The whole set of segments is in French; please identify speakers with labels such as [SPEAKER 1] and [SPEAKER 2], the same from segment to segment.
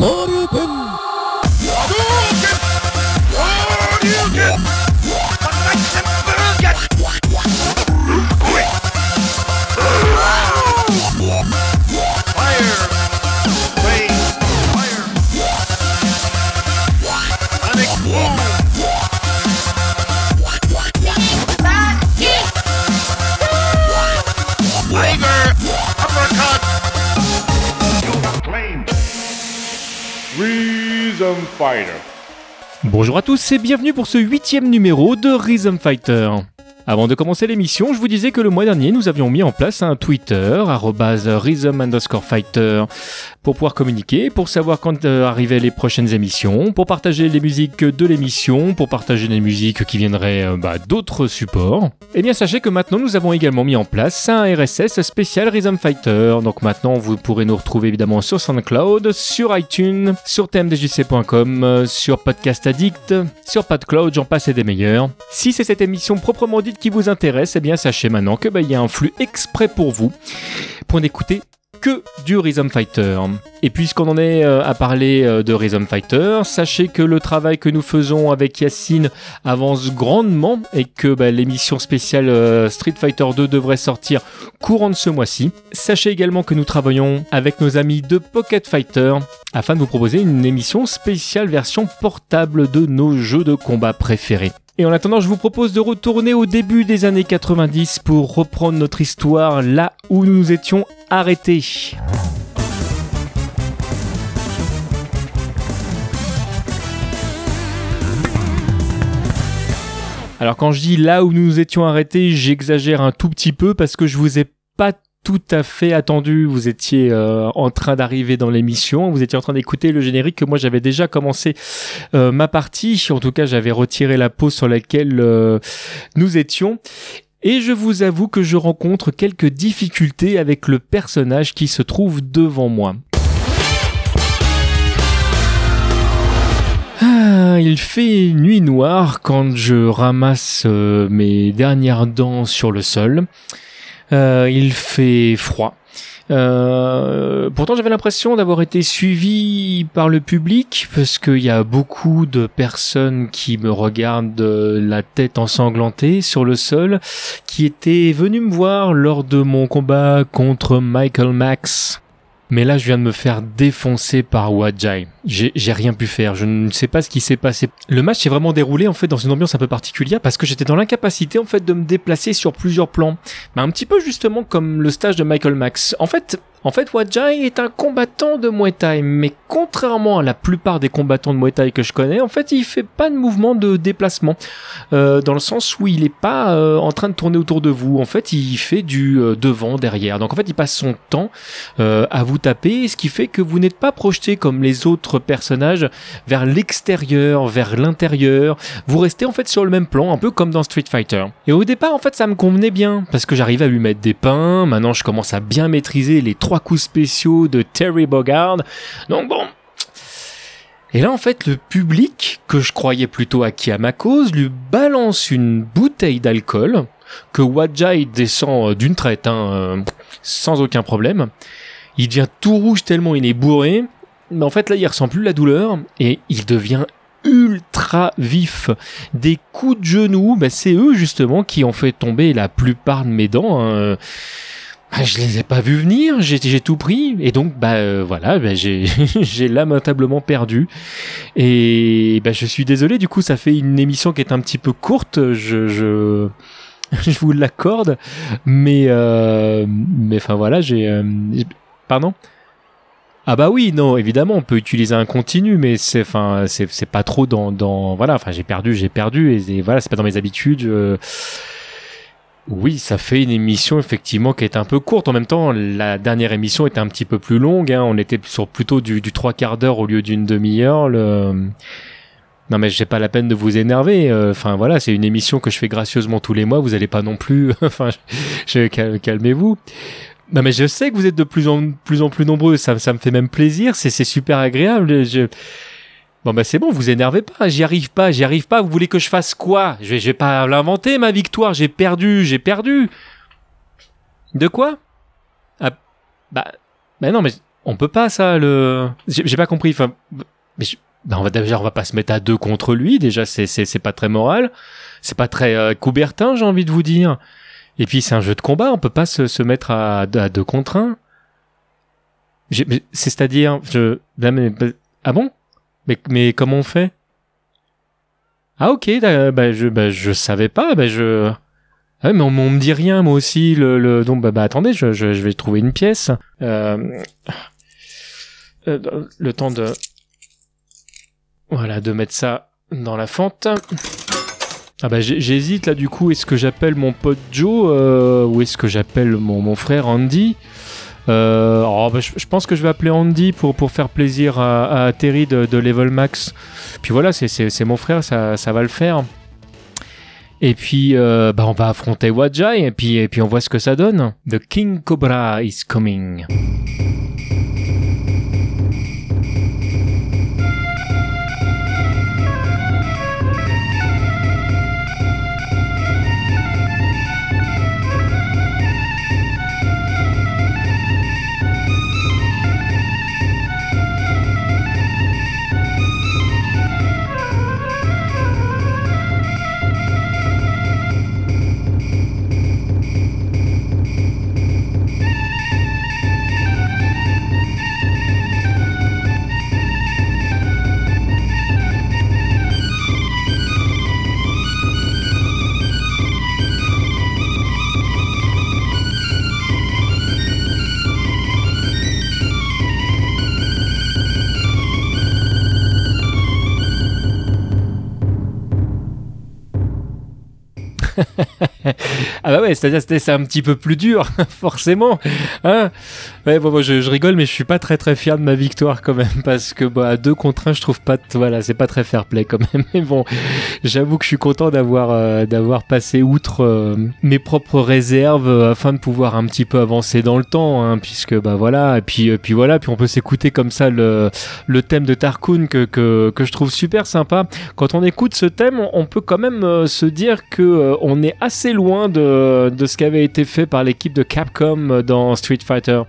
[SPEAKER 1] Sarıtın Bonjour à tous et bienvenue pour ce huitième numéro de Rhythm Fighter. Avant de commencer l'émission, je vous disais que le mois dernier, nous avions mis en place un Twitter, rhythm underscore fighter, pour pouvoir communiquer, pour savoir quand euh, arrivaient les prochaines émissions, pour partager les musiques de l'émission, pour partager les musiques qui viendraient euh, bah, d'autres supports. Eh bien, sachez que maintenant, nous avons également mis en place un RSS spécial Rhythm Fighter. Donc maintenant, vous pourrez nous retrouver évidemment sur SoundCloud, sur iTunes, sur tmdjc.com, sur Podcast Addict, sur PodCloud, j'en passe et des meilleurs. Si c'est cette émission proprement dite qui vous intéresse, eh bien sachez maintenant que bah, y a un flux exprès pour vous pour n'écouter que du Rhythm Fighter. Et puisqu'on en est euh, à parler euh, de Rhythm Fighter, sachez que le travail que nous faisons avec Yacine avance grandement et que bah, l'émission spéciale euh, Street Fighter 2 devrait sortir courant de ce mois-ci. Sachez également que nous travaillons avec nos amis de Pocket Fighter afin de vous proposer une émission spéciale version portable de nos jeux de combat préférés. Et en attendant, je vous propose de retourner au début des années 90 pour reprendre notre histoire là où nous étions arrêtés. Alors quand je dis là où nous étions arrêtés, j'exagère un tout petit peu parce que je vous ai pas tout à fait attendu. Vous étiez euh, en train d'arriver dans l'émission, vous étiez en train d'écouter le générique que moi j'avais déjà commencé euh, ma partie. En tout cas, j'avais retiré la pause sur laquelle euh, nous étions. Et je vous avoue que je rencontre quelques difficultés avec le personnage qui se trouve devant moi. Ah, il fait nuit noire quand je ramasse mes dernières dents sur le sol. Euh, il fait froid. Euh, pourtant, j'avais l'impression d'avoir été suivi par le public parce qu'il y a beaucoup de personnes qui me regardent la tête ensanglantée sur le sol, qui étaient venues me voir lors de mon combat contre Michael Max. Mais là, je viens de me faire défoncer par Wajai. J'ai rien pu faire. Je ne sais pas ce qui s'est passé. Le match s'est vraiment déroulé en fait dans une ambiance un peu particulière parce que j'étais dans l'incapacité en fait de me déplacer sur plusieurs plans. Mais un petit peu justement comme le stage de Michael Max. En fait, en fait, Wajai est un combattant de Muay Thai, mais contrairement à la plupart des combattants de Muay Thai que je connais, en fait, il fait pas de mouvement de déplacement, euh, dans le sens où il est pas euh, en train de tourner autour de vous. En fait, il fait du euh, devant, derrière. Donc en fait, il passe son temps à vous taper, ce qui fait que vous n'êtes pas projeté comme les autres personnages vers l'extérieur, vers l'intérieur. Vous restez en fait sur le même plan, un peu comme dans Street Fighter. Et au départ, en fait, ça me convenait bien parce que j'arrivais à lui mettre des pains. Maintenant, je commence à bien maîtriser les trois coups spéciaux de Terry Bogard. Donc bon. Et là, en fait, le public, que je croyais plutôt acquis à ma cause, lui balance une bouteille d'alcool que Wajai descend euh, d'une traite, hein, euh, sans aucun problème. Il devient tout rouge tellement il est bourré. Mais en fait, là, il ressent plus la douleur et il devient ultra vif. Des coups de genoux, bah, c'est eux justement qui ont fait tomber la plupart de mes dents. Hein. Ah, je les ai pas vus venir, j'ai, tout pris et donc bah euh, voilà, bah, j'ai lamentablement perdu et bah je suis désolé du coup ça fait une émission qui est un petit peu courte, je vous l'accorde, mais euh, mais enfin voilà, j'ai euh, pardon? Ah bah oui, non, évidemment, on peut utiliser un continu, mais c'est, enfin, c'est, pas trop dans, voilà, enfin, j'ai perdu, j'ai perdu, et, et voilà, c'est pas dans mes habitudes. Oui, ça fait une émission effectivement qui est un peu courte. En même temps, la dernière émission était un petit peu plus longue. Hein. On était sur plutôt du, trois quarts d'heure au lieu d'une demi-heure. Non mais j'ai pas la peine de vous énerver. Euh, Enfin voilà, c'est une émission que je fais gracieusement tous les mois. Vous allez pas non plus. enfin, calmez-vous. Non mais je sais que vous êtes de plus en plus en plus nombreux. Ça, me fait même plaisir. C'est super agréable. Bon bah c'est bon, vous énervez pas, j'y arrive pas, j'y arrive pas, vous voulez que je fasse quoi? Je vais, pas l'inventer ma victoire, j'ai perdu, j'ai perdu. De quoi? Ah bah bah non mais On peut pas ça le. J'ai pas compris. Enfin, ben on va déjà on va pas se mettre à deux contre lui. Déjà c'est c'est pas très moral. C'est pas très euh, Coubertin j'ai envie de vous dire. Et puis c'est un jeu de combat. On peut pas se, se mettre à, à deux contre un. C'est-à-dire je ah bon? Mais mais comment on fait? Ah ok bah je bah je savais pas bah je ah mais on, me dit rien moi aussi le, le... donc bah, bah attendez je, je, je vais trouver une pièce. Euh... Euh, le temps de voilà de mettre ça dans la fente. Ah bah j'hésite là du coup est-ce que j'appelle mon pote Joe euh, ou est-ce que j'appelle mon, mon frère Andy? Euh, oh, bah, je, pense que je vais appeler Andy pour, pour faire plaisir à, Terry de, de, Level Max. Puis voilà, c'est mon frère, ça, ça va le faire. Et puis, euh, bah, on va affronter Wajai et puis, et puis on voit ce que ça donne. The King Cobra is coming. Ouais, c'est-à-dire c'est un petit peu plus dur, forcément. Hein ouais, bon, je, je, rigole, mais je suis pas très très fier de ma victoire quand même, parce que bah, deux contre un, je trouve pas, voilà, c'est pas très fair play quand même. Mais bon, j'avoue que je suis content d'avoir euh, d'avoir passé outre euh, mes propres réserves euh, afin de pouvoir un petit peu avancer dans le temps, hein, puisque bah voilà, et puis puis voilà, puis on peut s'écouter comme ça le thème de Tarkoon que, que que je trouve super sympa. Quand on écoute ce thème, on peut quand même se dire que on est assez loin de, de ce qui avait été fait par l'équipe de Capcom dans Street Fighter.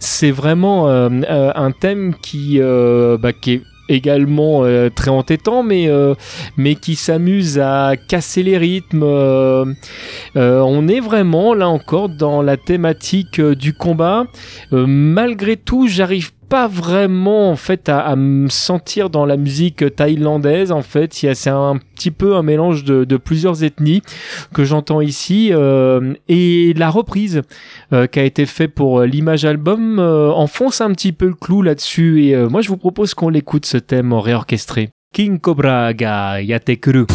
[SPEAKER 1] C'est vraiment euh, euh, un thème qui, euh, bah, qui est également très entêtant mais mais qui s'amuse à casser les rythmes on est vraiment là encore dans la thématique du combat malgré tout j'arrive pas vraiment en fait à, me sentir dans la musique thaïlandaise en fait. C'est un petit peu un mélange de, plusieurs ethnies que j'entends ici euh, et la reprise euh, qui a été faite pour euh, l'image album enfonce un petit peu le clou là-dessus et moi je vous propose qu'on l'écoute ce thème réorchestré. King Cobra ga Yatekuru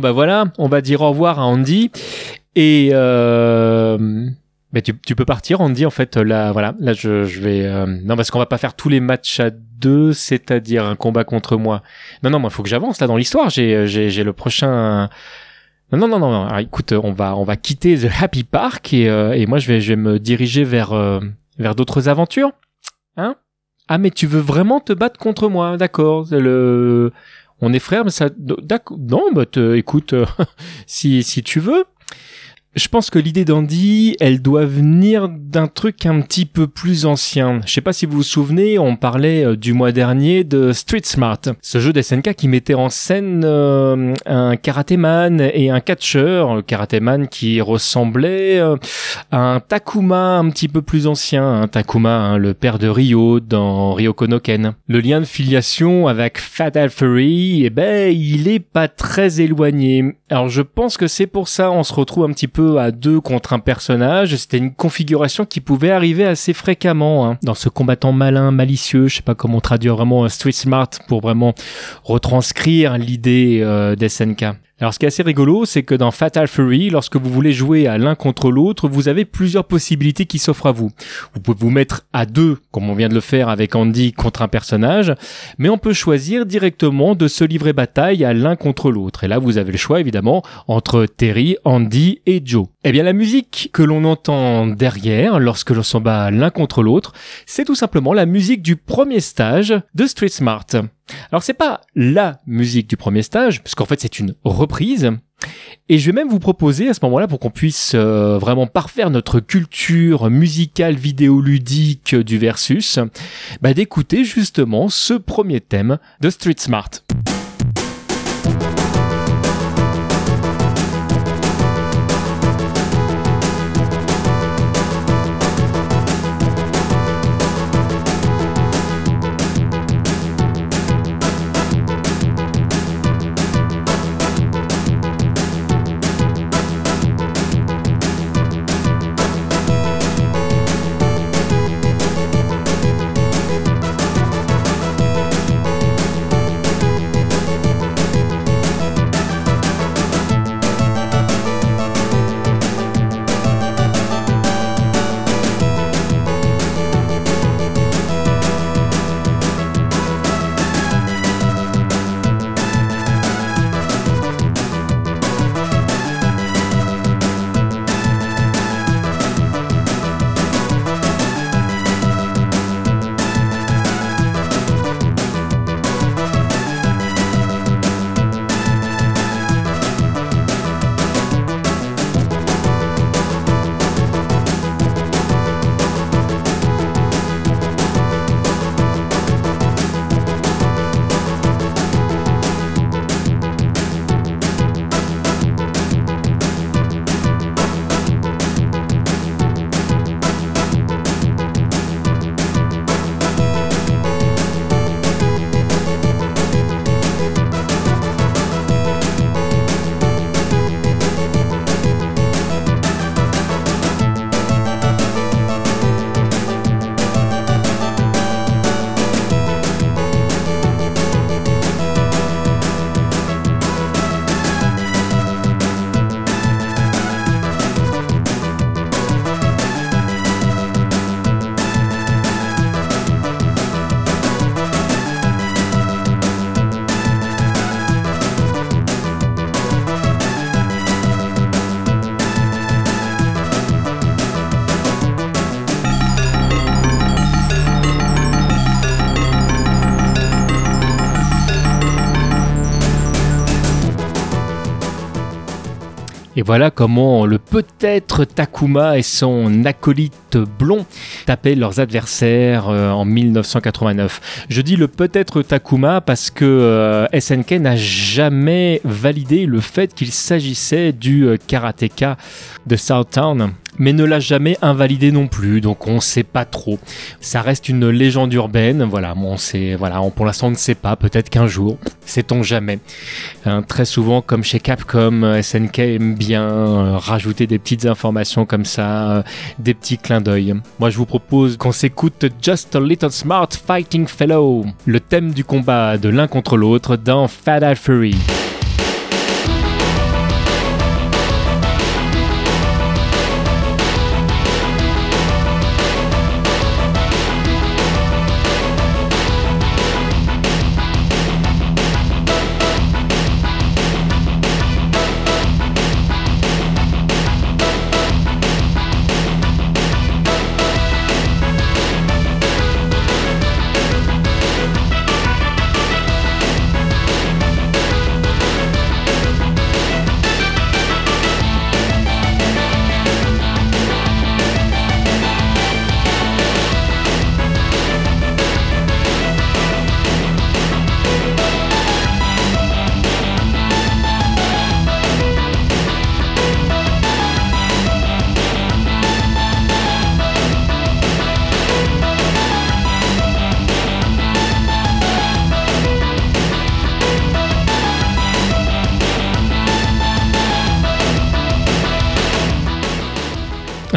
[SPEAKER 1] Bah voilà, on va dire au revoir à Andy. Et euh, bah, tu, tu peux partir, Andy. En fait, là, voilà, là, je, je vais. euh, non, parce qu'on va pas faire tous les matchs à deux, c'est-à-dire un combat contre moi. Non, non, moi, faut que j'avance là dans l'histoire. J'ai, j'ai, le prochain. Non, non, non, non. Alors, écoute, on va, on va quitter The Happy Park et, euh, et moi, je vais, je vais me diriger vers, euh, vers d'autres aventures. Hein? Ah, mais tu veux vraiment te battre contre moi D'accord. Le, on est frères, mais ça, d'accord. Non, bah, te- écoute, euh, si, si tu veux. Je pense que l'idée d'Andy, elle doit venir d'un truc un petit peu plus ancien. Je sais pas si vous vous souvenez, on parlait euh, du mois dernier de Street Smart, ce jeu d'SNK qui mettait en scène euh, un karatéman et un catcheur, le karatéman qui ressemblait euh, à un Takuma un petit peu plus ancien, un Takuma, hein, le père de Ryo dans Ryoko no Ken. Le lien de filiation avec Fatal Fury, eh ben, il est pas très éloigné. Alors je pense que c'est pour ça on se retrouve un petit peu à deux contre un personnage. C'était une configuration qui pouvait arriver assez fréquemment hein. dans ce combattant malin, malicieux. Je sais pas comment traduire vraiment street smart pour vraiment retranscrire l'idée euh, d'SNK. Alors ce qui est assez rigolo, c'est que dans Fatal Fury, lorsque vous voulez jouer à l'un contre l'autre, vous avez plusieurs possibilités qui s'offrent à vous. Vous pouvez vous mettre à deux, comme on vient de le faire avec Andy contre un personnage, mais on peut choisir directement de se livrer bataille à l'un contre l'autre. Et là, vous avez le choix évidemment entre Terry, Andy et Joe. Eh bien, la musique que l'on entend derrière lorsque l'on s'en bat l'un contre l'autre, c'est tout simplement la musique du premier stage de Street Smart. Alors c'est pas la musique du premier stage, puisqu'en fait c'est une reprise. Et je vais même vous proposer à ce moment-là, pour qu'on puisse euh, vraiment parfaire notre culture musicale vidéoludique du versus, bah, d'écouter justement ce premier thème de Street Smart. Et voilà comment le peut-être Takuma et son acolyte blond tapaient leurs adversaires euh, en 1989. Je dis le peut-être Takuma parce que euh, SNK n'a jamais validé le fait qu'il s'agissait du euh, karatéka de Southtown mais ne l'a jamais invalidé non plus, donc on sait pas trop. Ça reste une légende urbaine, voilà, on sait, voilà, on, pour l'instant on ne sait pas, peut-être qu'un jour, sait-on jamais. Hein, très souvent, comme chez Capcom, SNK aime bien euh, rajouter des petites informations comme ça, euh, des petits clins d'œil. Moi je vous propose qu'on s'écoute Just a Little Smart Fighting Fellow, le thème du combat de l'un contre l'autre dans Fatal Fury.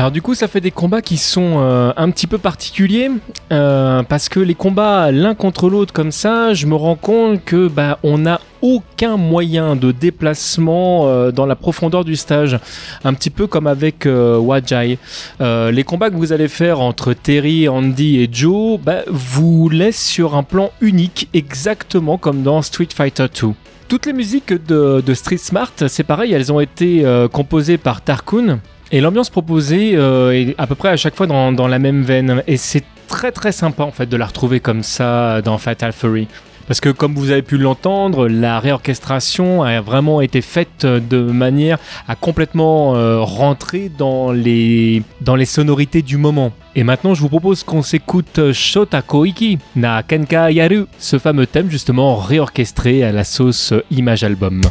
[SPEAKER 1] Alors du coup, ça fait des combats qui sont euh, un petit peu particuliers euh, parce que les combats l'un contre l'autre comme ça, je me rends compte que bah on n'a aucun moyen de déplacement euh, dans la profondeur du stage, un petit peu comme avec Wajai. les combats que vous allez faire entre Terry, Andy et Joe, bah, vous laissent sur un plan unique, exactement comme dans Street Fighter 2. Toutes les musiques de, de Street Smart, c'est pareil, elles ont été composées par Tarkun, et l'ambiance proposée euh, est à peu près à chaque fois dans, la même veine. Et c'est très très sympa en fait de la retrouver comme ça dans Fatal Fury. Parce que comme vous avez pu l'entendre, la réorchestration a vraiment été faite de manière à complètement euh, rentrer dans les, dans les sonorités du moment. Et maintenant, je vous propose qu'on s'écoute Shota Koiki na Kenka Yaru, ce fameux thème justement réorchestré à la sauce image album.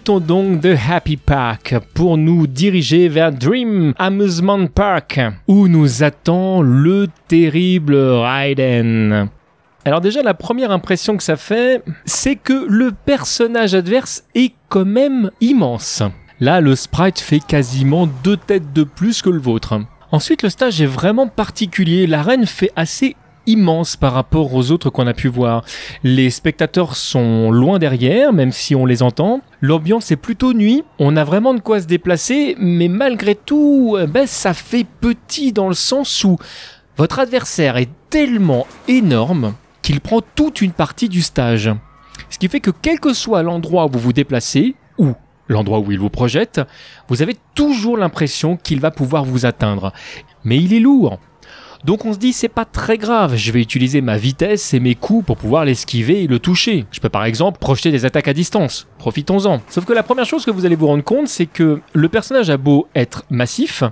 [SPEAKER 1] Quittons donc The Happy Park pour nous diriger vers Dream Amusement Park où nous attend le terrible Raiden. Alors déjà la première impression que ça fait, c'est que le personnage adverse est quand même immense. Là le sprite fait quasiment deux têtes de plus que le vôtre. Ensuite, le stage est vraiment particulier. L'arène fait assez immense par rapport aux autres qu'on a pu voir. Les spectateurs sont loin derrière, même si on les entend. L'ambiance est plutôt nuit. On a vraiment de quoi se déplacer, mais malgré tout, eh ben, ça fait petit dans le sens où votre adversaire est tellement énorme qu'il prend toute une partie du stage. Ce qui fait que quel que soit l'endroit où vous vous déplacez, ou l'endroit où il vous projette, vous avez toujours l'impression qu'il va pouvoir vous atteindre. Mais il est lourd. Donc on se dit c'est pas très grave, je vais utiliser ma vitesse et mes coups pour pouvoir l'esquiver et le toucher. Je peux par exemple projeter des attaques à distance. Profitons-en. Sauf que la première chose que vous allez vous rendre compte, c'est que le personnage a beau être massif,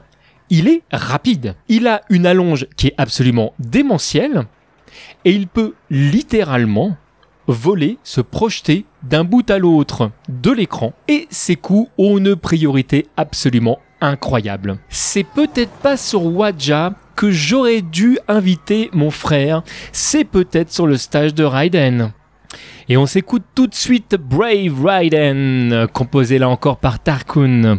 [SPEAKER 1] il est rapide. Il a une allonge qui est absolument démentielle et il peut littéralement voler, se projeter d'un bout à l'autre de l'écran et ses coups ont une priorité absolument incroyable. C'est peut-être pas sur Wadja que j'aurais dû inviter mon frère, c'est peut-être sur le stage de Raiden. Et on s'écoute tout de suite Brave Raiden, composé là encore par Tarkun.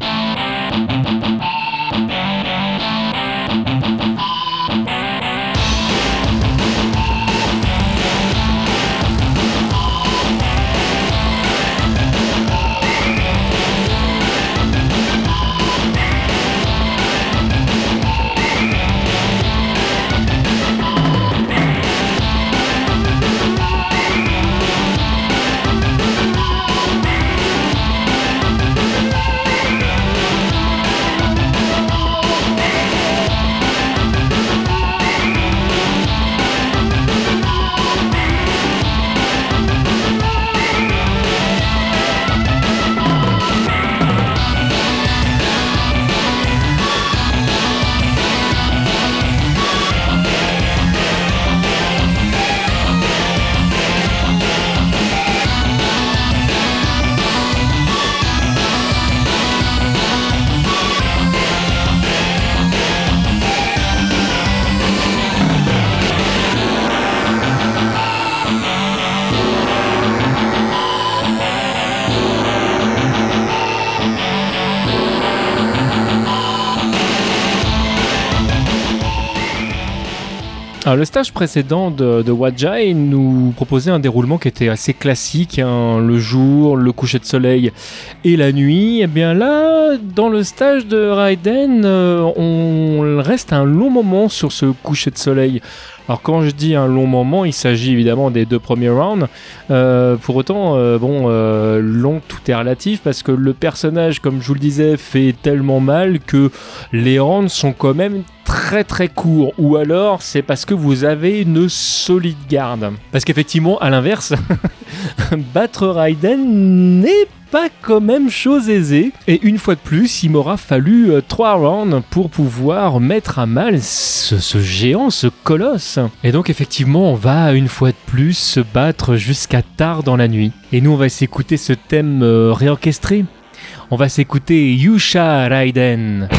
[SPEAKER 1] Alors, le stage précédent de, de Wajai nous proposait un déroulement qui était assez classique, hein, le jour, le coucher de soleil et la nuit. Et bien là, dans le stage de Raiden, euh, on reste un long moment sur ce coucher de soleil. Alors quand je dis un long moment, il s'agit évidemment des deux premiers rounds. Euh, pour autant, euh, bon, euh, long, tout est relatif parce que le personnage, comme je vous le disais, fait tellement mal que les rounds sont quand même très très courts. Ou alors c'est parce que vous avez une solide garde. Parce qu'effectivement, à l'inverse, battre Raiden n'est pas quand même chose aisée. Et une fois de plus, il m'aura fallu euh, trois rounds pour pouvoir mettre à mal ce, ce géant, ce colosse. Et donc effectivement, on va une fois de plus se battre jusqu'à tard dans la nuit. Et nous, on va s'écouter ce thème euh, réorchestré. On va s'écouter Yusha Raiden.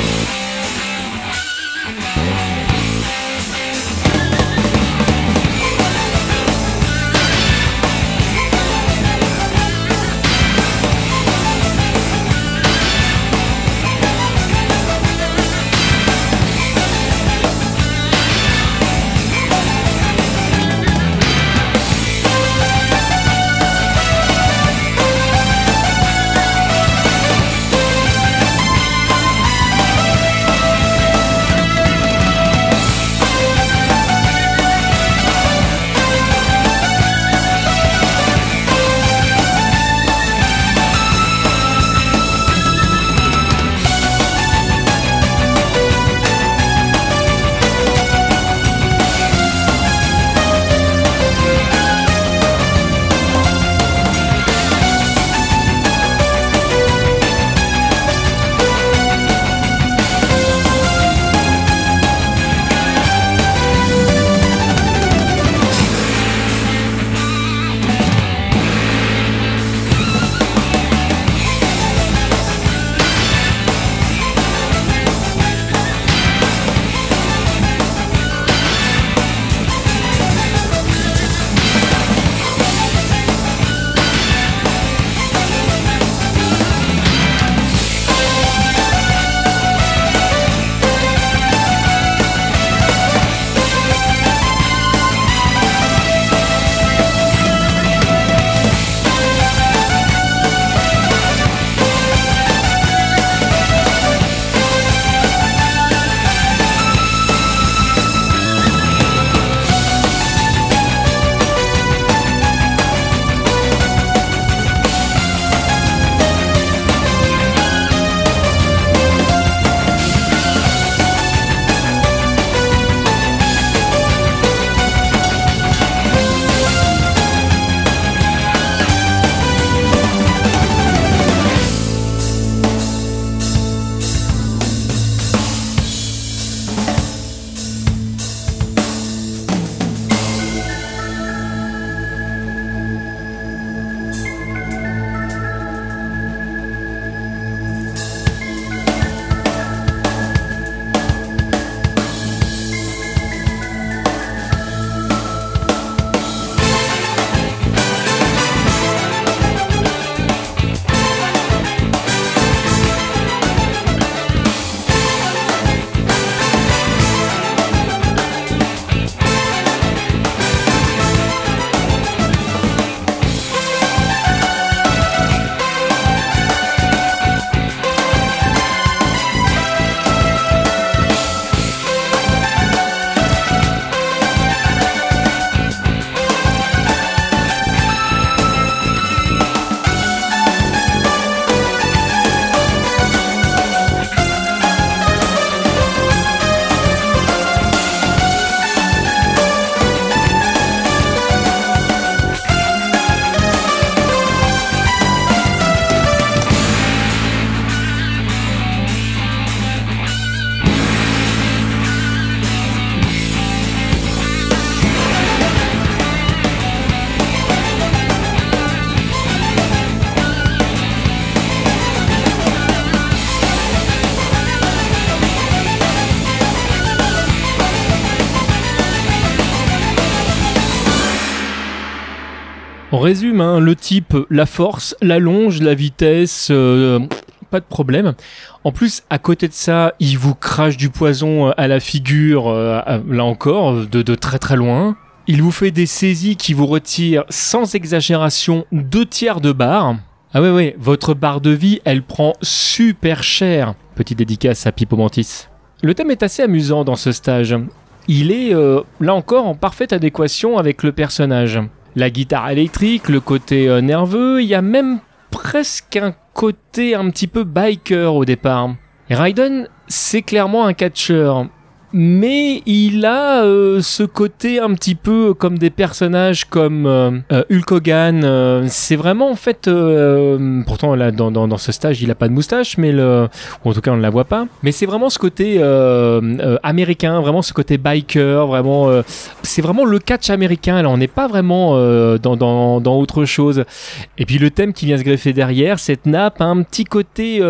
[SPEAKER 1] Résume, hein, le type, la force, la longe, la vitesse, euh, pas de problème. En plus, à côté de ça, il vous crache du poison euh, à la figure, euh, là encore, de, très très loin. Il vous fait des saisies qui vous retirent sans exagération deux tiers de barre. Ah ouais ouais, votre barre de vie, elle prend super cher. Petite dédicace à Pipo Mantis. Le thème est assez amusant dans ce stage. Il est, là encore, en parfaite adéquation avec le personnage. La guitare électrique, le côté euh, nerveux, il y a même presque un côté un petit peu biker au départ. Raiden, c'est clairement un catcheur mais il a euh, ce côté un petit peu comme des personnages comme euh, euh, Hulk Hogan. c'est vraiment en fait, pourtant là dans, dans, ce stage il a pas de moustache, mais le, ou en tout cas on ne la voit pas. Mais c'est vraiment ce côté américain, vraiment ce côté biker, vraiment. c'est vraiment le catch américain. Là on n'est pas vraiment dans, dans, dans autre chose. Et puis le thème qui vient se greffer derrière, cette nappe a un petit côté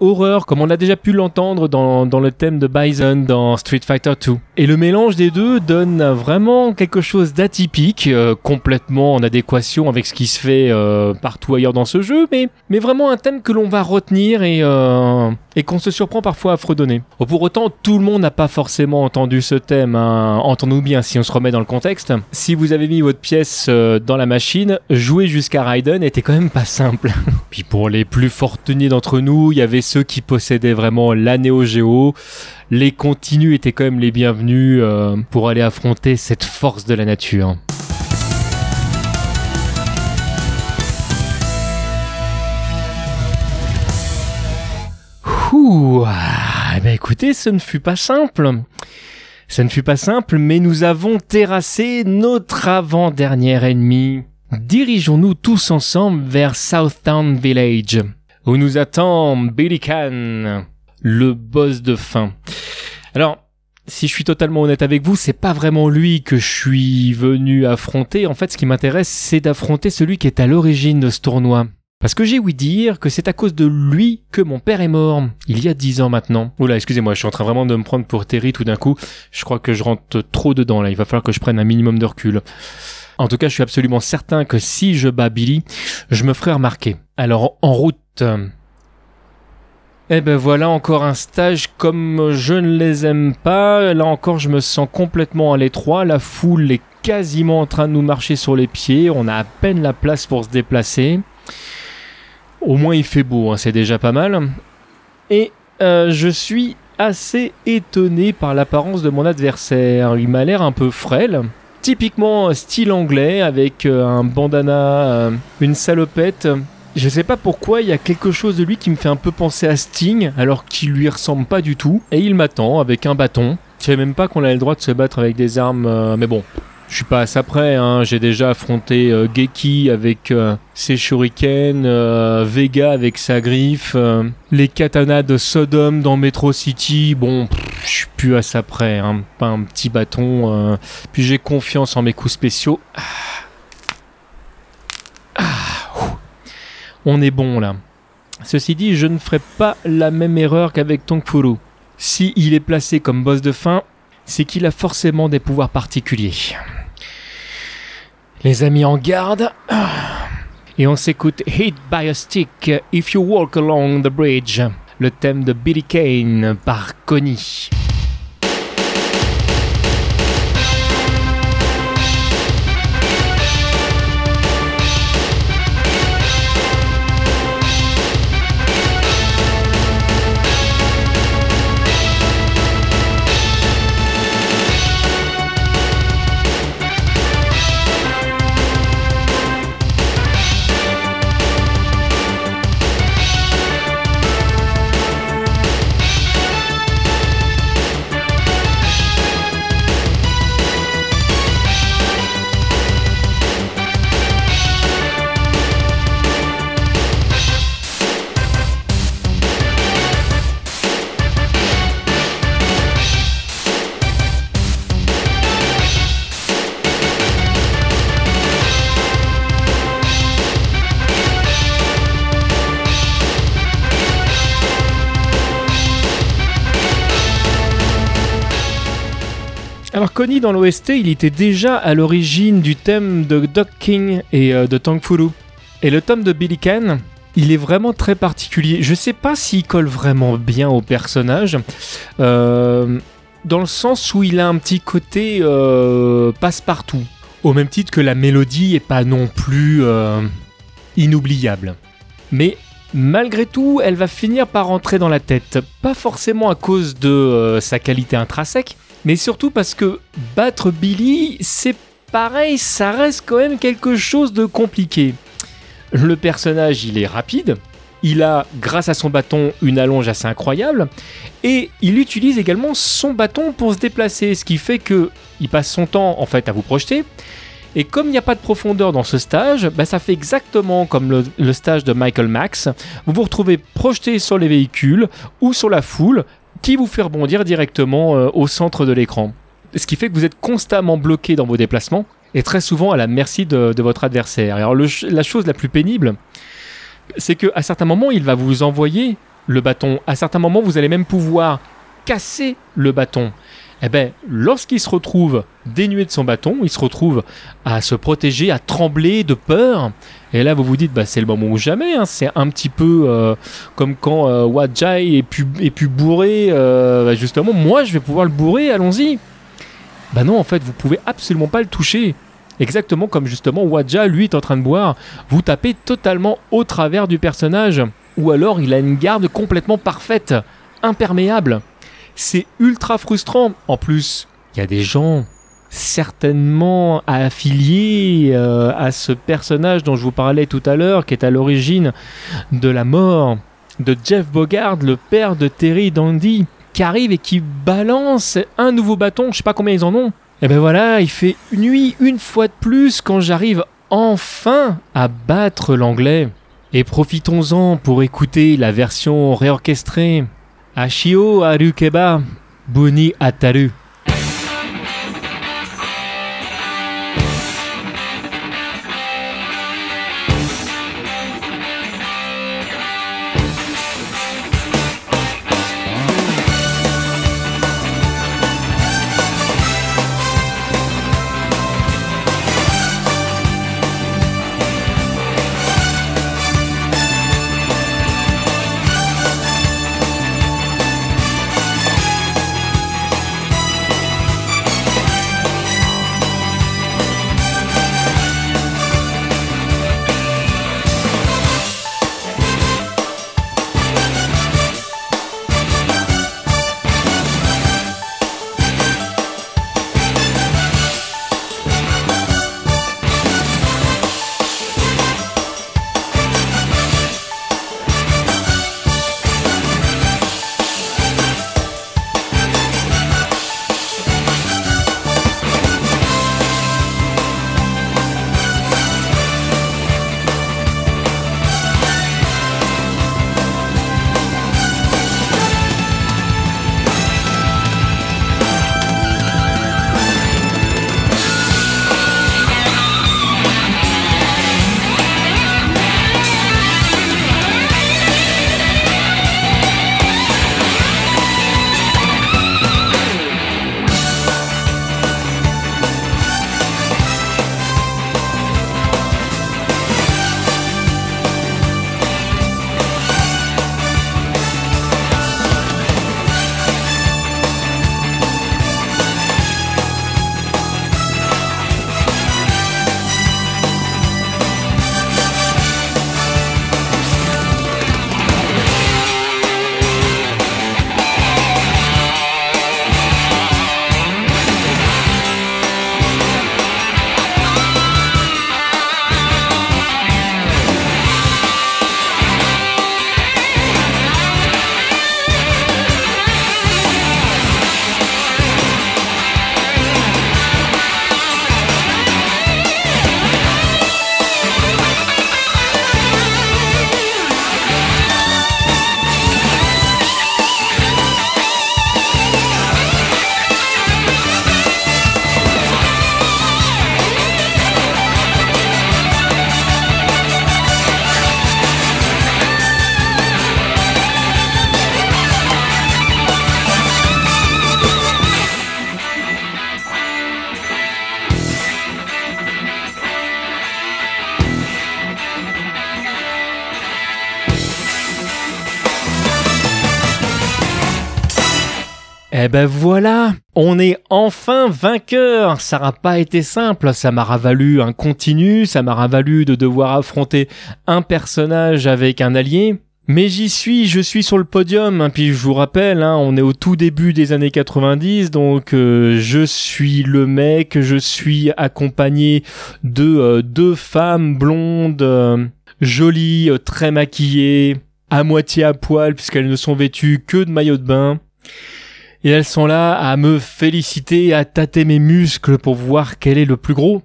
[SPEAKER 1] horreur, comme on a déjà pu l'entendre dans, dans le thème de Bison dans Street Fighter 2. Et le mélange des deux donne vraiment quelque chose d'atypique, euh, complètement en adéquation avec ce qui se fait euh, partout ailleurs dans ce jeu, mais, mais vraiment un thème que l'on va retenir et, euh, qu'on se surprend parfois à fredonner. Pour autant, tout le monde n'a pas forcément entendu ce thème, hein. entendons-nous bien si on se remet dans le contexte. Si vous avez mis votre pièce dans la machine, jouer jusqu'à Raiden était quand même pas simple. Puis pour les plus fortunés d'entre nous, il y avait ceux qui possédaient vraiment la Neo Geo. Les continus étaient quand même les bienvenus euh, pour aller affronter cette force de la nature. Ouh, ah, eh ben écoutez, ce ne fut pas simple. Ce ne fut pas simple, mais nous avons terrassé notre avant-dernier ennemi. Dirigeons-nous tous ensemble vers Southtown Village, où nous attend Billy Khan, le boss de fin. Alors, si je suis totalement honnête avec vous, c'est pas vraiment lui que je suis venu affronter. En fait, ce qui m'intéresse, c'est d'affronter celui qui est à l'origine de ce tournoi. Parce que j'ai ouï dire que c'est à cause de lui que mon père est mort, il y a dix ans maintenant. Oula, excusez-moi, je suis en train vraiment de me prendre pour Terry tout d'un coup. Je crois que je rentre trop dedans là, il va falloir que je prenne un minimum de recul. En tout cas, je suis absolument certain que si je bats Billy, je me ferai remarquer. Alors, en route. Eh ben voilà encore un stage comme je ne les aime pas. Là encore, je me sens complètement à l'étroit. La foule est quasiment en train de nous marcher sur les pieds. On a à peine la place pour se déplacer. Au moins il fait beau, hein, c'est déjà pas mal. Et euh, je suis assez étonné par l'apparence de mon adversaire. Il m'a l'air un peu frêle. Typiquement style anglais avec euh, un bandana, euh, une salopette. Je sais pas pourquoi, il y a quelque chose de lui qui me fait un peu penser à Sting, alors qu'il lui ressemble pas du tout. Et il m'attend avec un bâton. Je savais même pas qu'on avait le droit de se battre avec des armes, euh, mais bon, je suis pas à ça près, hein. j'ai déjà affronté euh, Geki avec euh, ses shurikens, Vega avec sa griffe, les katanas de Sodom dans Metro City, bon, je suis plus à ça près, hein. pas un petit bâton, puis j'ai confiance en mes coups spéciaux. Ah. Ah. On est bon là. Ceci dit, je ne ferai pas la même erreur qu'avec Tongfuru. Si il est placé comme boss de fin, c'est qu'il a forcément des pouvoirs particuliers. Les amis en garde. Et on s'écoute Hit by a Stick If You Walk Along the Bridge, le thème de Billy Kane par Connie. Dans l'OST, il était déjà à l'origine du thème de Doc King et euh, de Tang Furu. Et le tome de Billy Can, il est vraiment très particulier. Je sais pas s'il colle vraiment bien au personnage, euh, dans le sens où il a un petit côté euh, passe-partout. Au même titre que la mélodie est pas non plus inoubliable. Mais malgré tout, elle va finir par rentrer dans la tête. Pas forcément à cause de sa qualité intrinsèque, mais surtout parce que battre Billy, c'est pareil, ça reste quand même quelque chose de compliqué. Le personnage, il est rapide. Il a, grâce à son bâton, une allonge assez incroyable. Et il utilise également son bâton pour se déplacer, ce qui fait que il passe son temps en fait à vous projeter. Et comme il n'y a pas de profondeur dans ce stage, bah, ça fait exactement comme le, le stage de Michael Max. Vous vous retrouvez projeté sur les véhicules ou sur la foule qui vous fait rebondir directement euh, au centre de l'écran. Ce qui fait que vous êtes constamment bloqué dans vos déplacements et très souvent à la merci de, votre adversaire. Alors la chose la plus pénible, c'est que à certains moments, il va vous envoyer le bâton. À certains moments, vous allez même pouvoir casser le bâton. Eh ben, lorsqu'il se retrouve dénué de son bâton, il se retrouve à se protéger, à trembler de peur. Et là, vous vous dites, bah, c'est le moment ou jamais. hein. C'est un petit peu euh, comme quand euh, Wajai est pu, bourrer. euh, bah, justement, moi, je vais pouvoir le bourrer. Allons-y. Bah non, en fait, vous pouvez absolument pas le toucher. Exactement comme justement Wadja, lui, est en train de boire. Vous tapez totalement au travers du personnage. Ou alors il a une garde complètement parfaite, imperméable. C'est ultra frustrant. En plus, il y a des gens certainement affiliés euh, à ce personnage dont je vous parlais tout à l'heure, qui est à l'origine de la mort de Jeff Bogard, le père de Terry Dandy, qui arrive et qui balance un nouveau bâton, je sais pas combien ils en ont. Et ben voilà, il fait nuit une fois de plus quand j'arrive enfin à battre l'anglais. Et profitons-en pour écouter la version réorchestrée. Ashio Arukeba, Buni Ataru. Eh ben voilà, on est enfin vainqueur. Ça n'a pas été simple, ça m'a ravalu un continu, ça m'a ravalu de devoir affronter un personnage avec un allié. Mais j'y suis, je suis sur le podium. Hein. Puis je vous rappelle, hein, on est au tout début des années 90, donc euh, je suis le mec, je suis accompagné de euh, deux femmes blondes, euh, jolies, très maquillées, à moitié à poil puisqu'elles ne sont vêtues que de maillot de bain. Et elles sont là à me féliciter, à tâter mes muscles pour voir quel est le plus gros.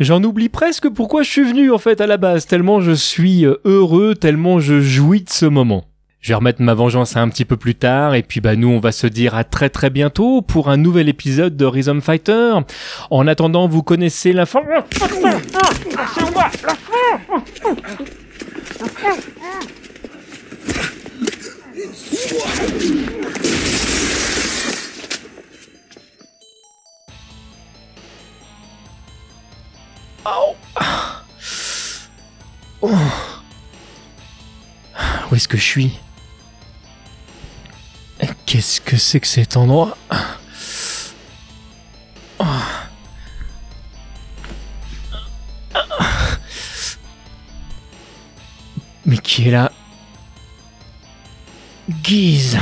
[SPEAKER 1] J'en oublie presque pourquoi je suis venu en fait à la base, tellement je suis euh, heureux, tellement je jouis de ce moment. Je vais remettre ma vengeance un petit peu plus tard et puis bah nous on va se dire à très très bientôt pour un nouvel épisode de Rhythm Fighter. En attendant, vous connaissez la fin. Où est-ce que je suis? Qu'est-ce que c'est que cet endroit? Mais qui est là? Guise.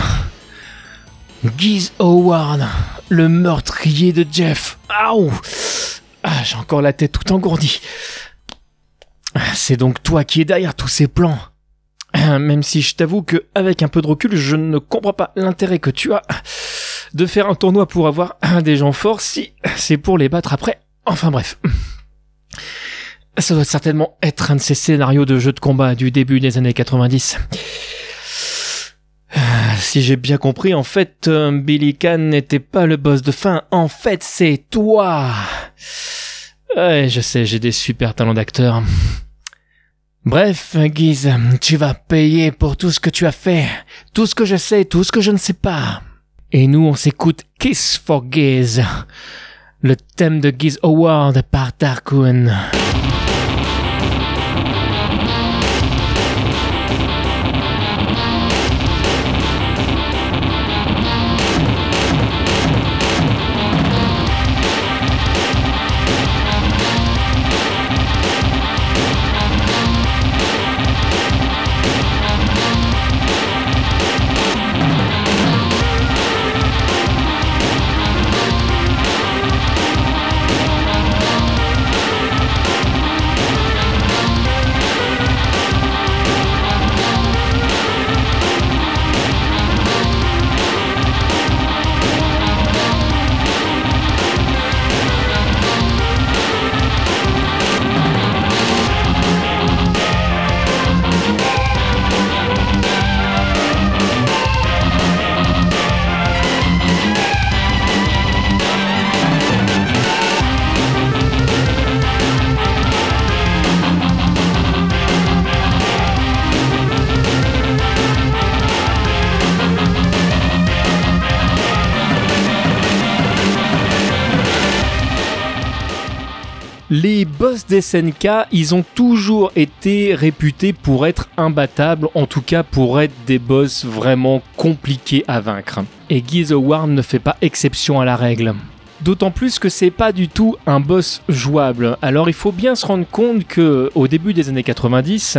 [SPEAKER 1] Guise Howard, le meurtrier de Jeff. J'ai encore la tête tout engourdie. C'est donc toi qui es derrière tous ces plans. Même si je t'avoue que, avec un peu de recul, je ne comprends pas l'intérêt que tu as de faire un tournoi pour avoir des gens forts si c'est pour les battre après. Enfin bref. Ça doit certainement être un de ces scénarios de jeux de combat du début des années 90. Si j'ai bien compris, en fait, euh, Billy Khan n'était pas le boss de fin. En fait, c'est toi. Ouais, je sais, j'ai des super talents d'acteur. Bref, Guise, tu vas payer pour tout ce que tu as fait, tout ce que je sais, tout ce que je ne sais pas. Et nous, on s'écoute Kiss for Giz, le thème de Giz Award par Darkun. Boss des SNK, ils ont toujours été réputés pour être imbattables, en tout cas pour être des boss vraiment compliqués à vaincre. Et War ne fait pas exception à la règle. D'autant plus que c'est pas du tout un boss jouable. Alors il faut bien se rendre compte que au début des années 90,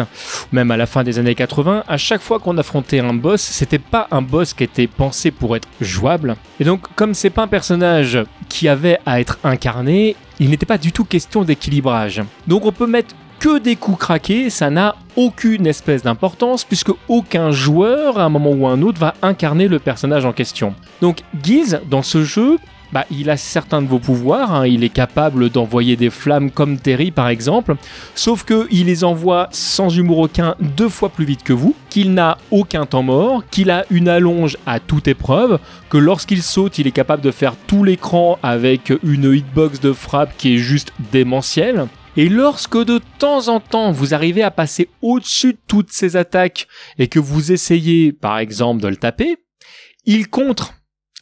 [SPEAKER 1] même à la fin des années 80, à chaque fois qu'on affrontait un boss, c'était pas un boss qui était pensé pour être jouable. Et donc comme c'est pas un personnage qui avait à être incarné, il n'était pas du tout question d'équilibrage. Donc on peut mettre que des coups craqués, ça n'a aucune espèce d'importance puisque aucun joueur à un moment ou à un autre va incarner le personnage en question. Donc Guise dans ce jeu bah, il a certains de vos pouvoirs, hein. il est capable d'envoyer des flammes comme Terry par exemple, sauf qu'il les envoie sans humour aucun deux fois plus vite que vous, qu'il n'a aucun temps mort, qu'il a une allonge à toute épreuve, que lorsqu'il saute il est capable de faire tout l'écran avec une hitbox de frappe qui est juste démentielle. Et lorsque de temps en temps vous arrivez à passer au-dessus de toutes ces attaques et que vous essayez par exemple de le taper, il contre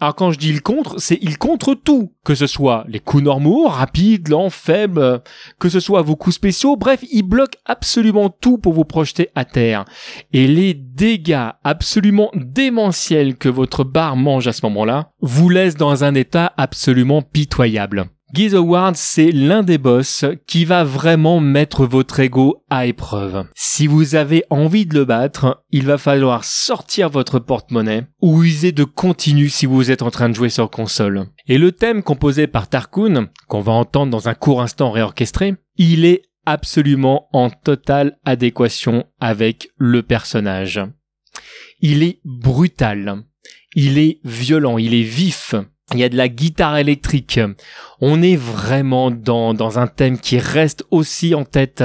[SPEAKER 1] Alors quand je dis il contre, c'est il contre tout, que ce soit les coups normaux, rapides, lents, faibles, que ce soit vos coups spéciaux, bref, il bloque absolument tout pour vous projeter à terre. Et les dégâts absolument démentiels que votre barre mange à ce moment-là vous laissent dans un état absolument pitoyable. Geese Howard, c'est l'un des boss qui va vraiment mettre votre ego à épreuve. Si vous avez envie de le battre, il va falloir sortir votre porte-monnaie ou user de continu si vous êtes en train de jouer sur console. Et le thème composé par Tarkun, qu'on va entendre dans un court instant réorchestré, il est absolument en totale adéquation avec le personnage. Il est brutal. Il est violent, il est vif, il y a de la guitare électrique. On est vraiment dans, un thème qui reste aussi en tête.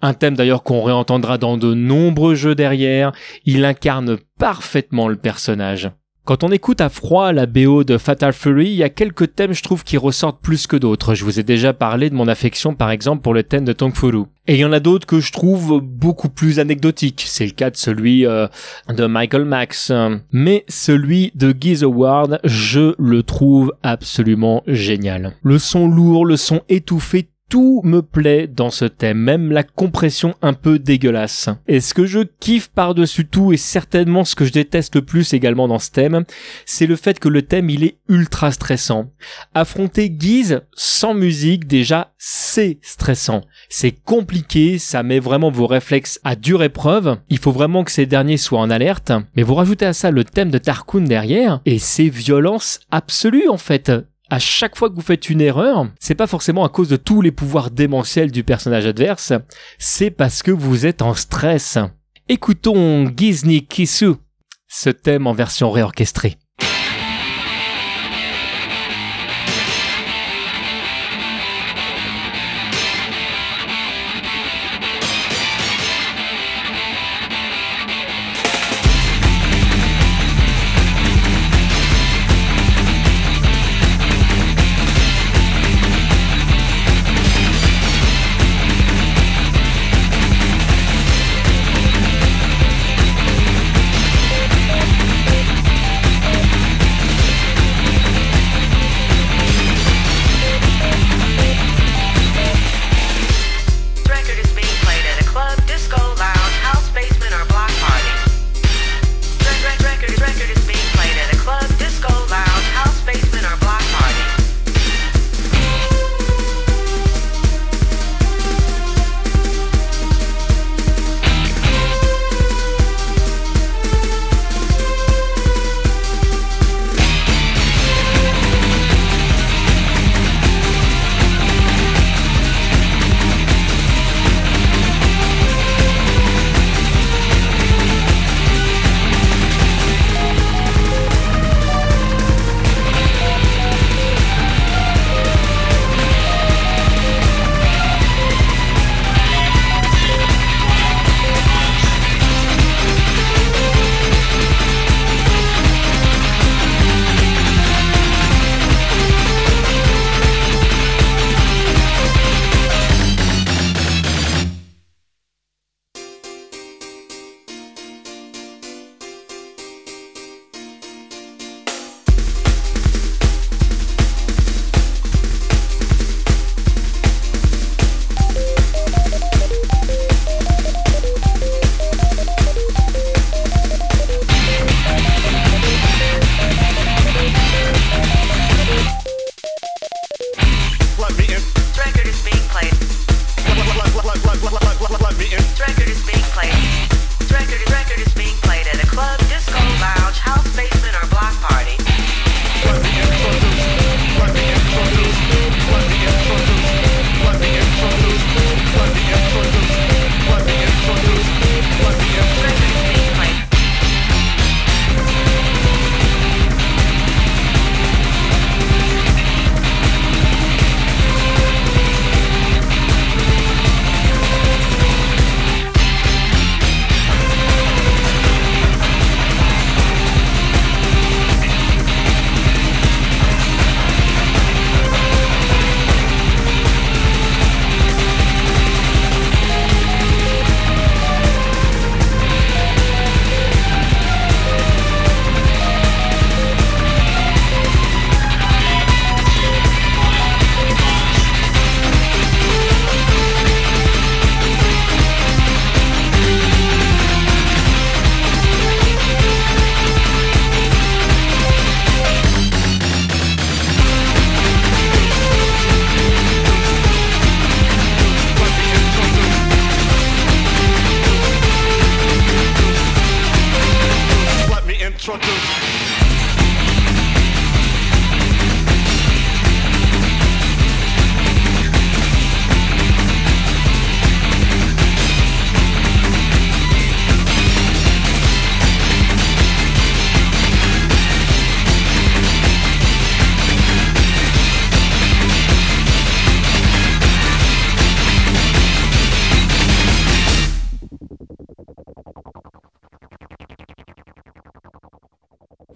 [SPEAKER 1] Un thème d'ailleurs qu'on réentendra dans de nombreux jeux derrière. Il incarne parfaitement le personnage. Quand on écoute à froid la BO de Fatal Fury, il y a quelques thèmes je trouve qui ressortent plus que d'autres. Je vous ai déjà parlé de mon affection par exemple pour le thème de Tong Furu. Et il y en a d'autres que je trouve beaucoup plus anecdotiques. C'est le cas de celui euh, de Michael Max. Mais celui de Geese Award, je le trouve absolument génial. Le son lourd, le son étouffé, tout me plaît dans ce thème, même la compression un peu dégueulasse. Et ce que je kiffe par-dessus tout, et certainement ce que je déteste le plus également dans ce thème, c'est le fait que le thème il est ultra stressant. Affronter Guise sans musique déjà c'est stressant. C'est compliqué, ça met vraiment vos réflexes à dure épreuve. Il faut vraiment que ces derniers soient en alerte. Mais vous rajoutez à ça le thème de Tarkun derrière, et c'est violence absolue en fait à chaque fois que vous faites une erreur, c'est pas forcément à cause de tous les pouvoirs démentiels du personnage adverse, c'est parce que vous êtes en stress. Écoutons Gizni Kisu, ce thème en version réorchestrée.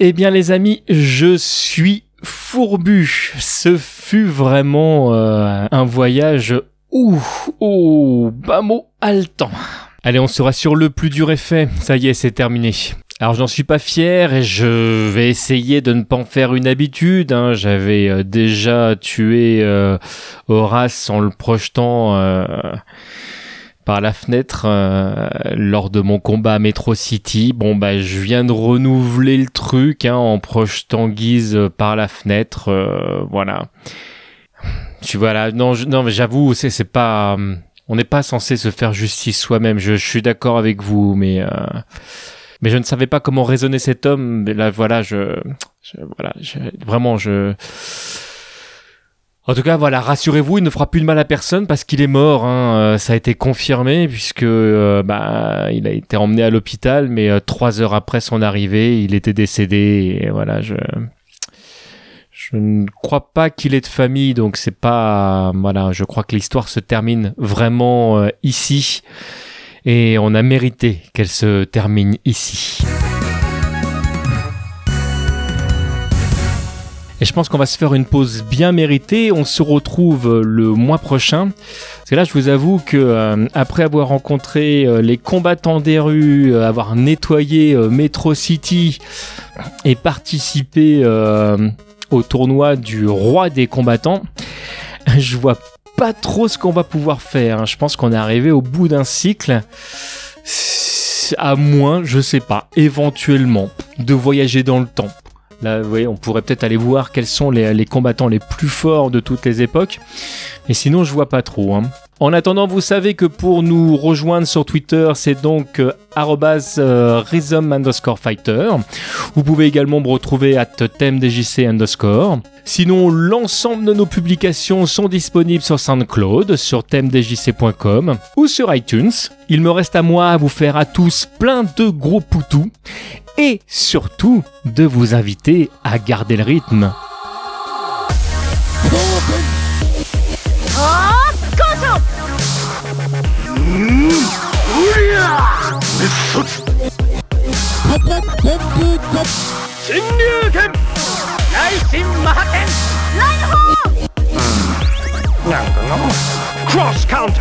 [SPEAKER 1] Eh bien les amis, je suis fourbu. Ce fut vraiment euh, un voyage ouh, ouh, bas mot haletant. Allez, on sera sur le plus dur effet. Ça y est, c'est terminé. Alors j'en suis pas fier et je vais essayer de ne pas en faire une habitude. hein. J'avais euh, déjà tué euh, Horace en le projetant par la fenêtre euh, lors de mon combat à Metro City. Bon bah je viens de renouveler le truc hein, en projetant Guise par la fenêtre. euh, voilà. Tu vois là, non, je- non mais j'avoue, c'est c'est pas, euh, on n'est pas censé se faire justice soi-même. Je, je suis d'accord avec vous, mais euh, mais je ne savais pas comment raisonner cet homme. Là, voilà, je, je- voilà, je- vraiment, je. En tout cas, voilà, rassurez-vous, il ne fera plus de mal à personne parce qu'il est mort. hein. Euh, ça a été confirmé puisque euh, bah, il a été emmené à l'hôpital, mais euh, trois heures après son arrivée, il était décédé. Et voilà, je. Je ne crois pas qu'il ait de famille, donc c'est pas. Voilà, je crois que l'histoire se termine vraiment euh, ici. Et on a mérité qu'elle se termine ici. Je pense qu'on va se faire une pause bien méritée. On se retrouve le mois prochain. Parce que là, je vous avoue que euh, après avoir rencontré euh, les combattants des rues, euh, avoir nettoyé euh, Metro City et participé euh, au tournoi du roi des combattants, je vois pas trop ce qu'on va pouvoir faire. hein. Je pense qu'on est arrivé au bout d'un cycle. À moins, je sais pas, éventuellement, de voyager dans le temps. Là, vous voyez, on pourrait peut-être aller voir quels sont les, combattants les plus forts de toutes les époques. Et sinon, je vois pas trop. hein. En attendant, vous savez que pour nous rejoindre sur Twitter, c'est donc euh, euh, underscore fighter. Vous pouvez également me retrouver at thèmedjc underscore. Sinon, l'ensemble de nos publications sont disponibles sur SoundCloud, sur thèmedjc.com ou sur iTunes. Il me reste à moi à vous faire à tous plein de gros poutous et surtout de vous inviter à garder le rythme.
[SPEAKER 2] Cross
[SPEAKER 3] counter.